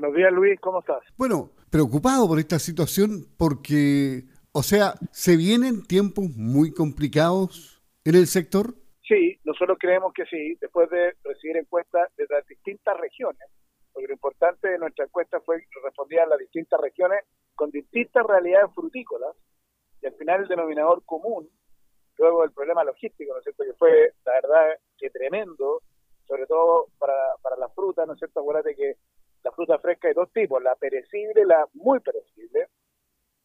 Buenos días, Luis, ¿cómo estás? Bueno, preocupado por esta situación porque, o sea, ¿se vienen tiempos muy complicados en el sector? Sí, nosotros creemos que sí, después de recibir encuestas de las distintas regiones, porque lo importante de nuestra encuesta fue que respondían las distintas regiones con distintas realidades frutícolas, y al final el denominador común, luego el problema logístico, ¿no es cierto?, que fue, la verdad, que tremendo, sobre todo para, para la fruta, ¿no es cierto?, acuérdate que la fruta fresca hay dos tipos, la perecible y la muy perecible.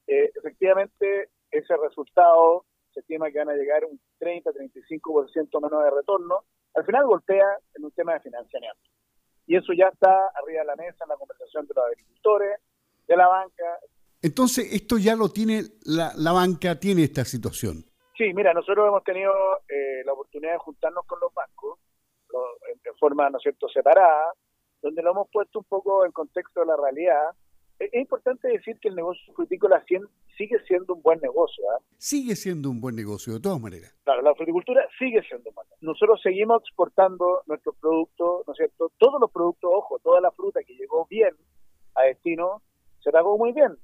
Eh, efectivamente, ese resultado se estima que van a llegar un 30-35% menos de retorno. Al final golpea en un tema de financiamiento. Y eso ya está arriba de la mesa en la conversación de los agricultores, de la banca. Entonces, esto ya lo tiene, la, la banca tiene esta situación. Sí, mira, nosotros hemos tenido eh, la oportunidad de juntarnos con los bancos de forma, ¿no es cierto?, separada, donde lo hemos puesto un poco en contexto de la realidad. Es, importante decir que el negocio frutícola sigue siendo un buen negocio. ¿eh? Sigue siendo un buen negocio, de todas maneras. Claro, la fruticultura sigue siendo un buen negocio. Nosotros seguimos exportando nuestros productos, ¿no es cierto? Todos los productos, ojo, toda la fruta que llegó bien a destino, se pagó muy bien.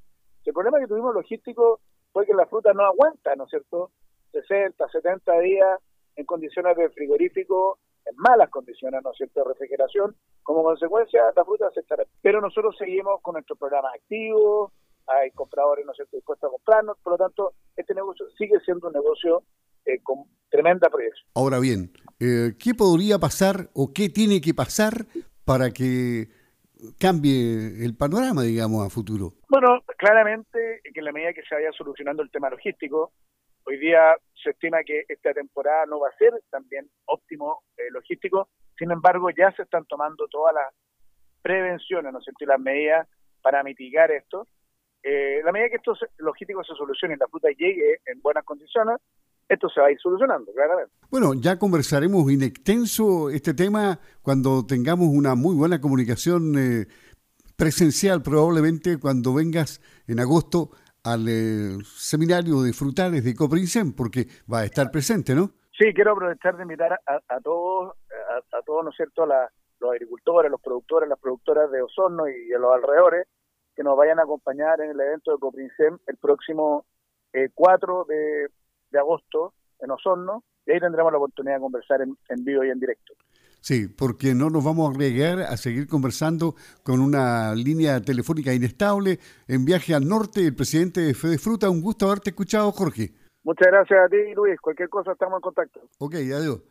El problema que tuvimos logístico fue que la fruta no aguanta, ¿no es cierto? 60, 70 días en condiciones de frigorífico malas condiciones, ¿no es cierto?, de refrigeración, como consecuencia la fruta se estará. Pero nosotros seguimos con nuestro programa activo, hay compradores, ¿no es cierto?, dispuestos a comprarnos, por lo tanto, este negocio sigue siendo un negocio eh, con tremenda proyección. Ahora bien, eh, ¿qué podría pasar o qué tiene que pasar para que cambie el panorama, digamos, a futuro? Bueno, claramente que en la medida que se vaya solucionando el tema logístico, Hoy día se estima que esta temporada no va a ser también óptimo eh, logístico, sin embargo ya se están tomando todas las prevenciones, ¿no sé, las medidas para mitigar esto. Eh, la medida que estos logísticos se solucionen, la fruta llegue en buenas condiciones, esto se va a ir solucionando, claramente. Bueno, ya conversaremos in extenso este tema cuando tengamos una muy buena comunicación eh, presencial, probablemente cuando vengas en agosto al eh, seminario de frutales de Coprincen, porque va a estar presente, ¿no? Sí, quiero aprovechar de invitar a, todos, a, todos, ¿no es cierto?, los agricultores, los productores, las productoras de Osorno y de los alrededores, que nos vayan a acompañar en el evento de Coprincen el próximo 4 eh, de, agosto en Osorno, y ahí tendremos la oportunidad de conversar en, en vivo y en directo. Sí, porque no nos vamos a agregar a seguir conversando con una línea telefónica inestable en viaje al norte. El presidente de Fede Fruta, un gusto haberte escuchado, Jorge. Muchas gracias a ti, Luis. Cualquier cosa estamos en contacto. Ok, adiós.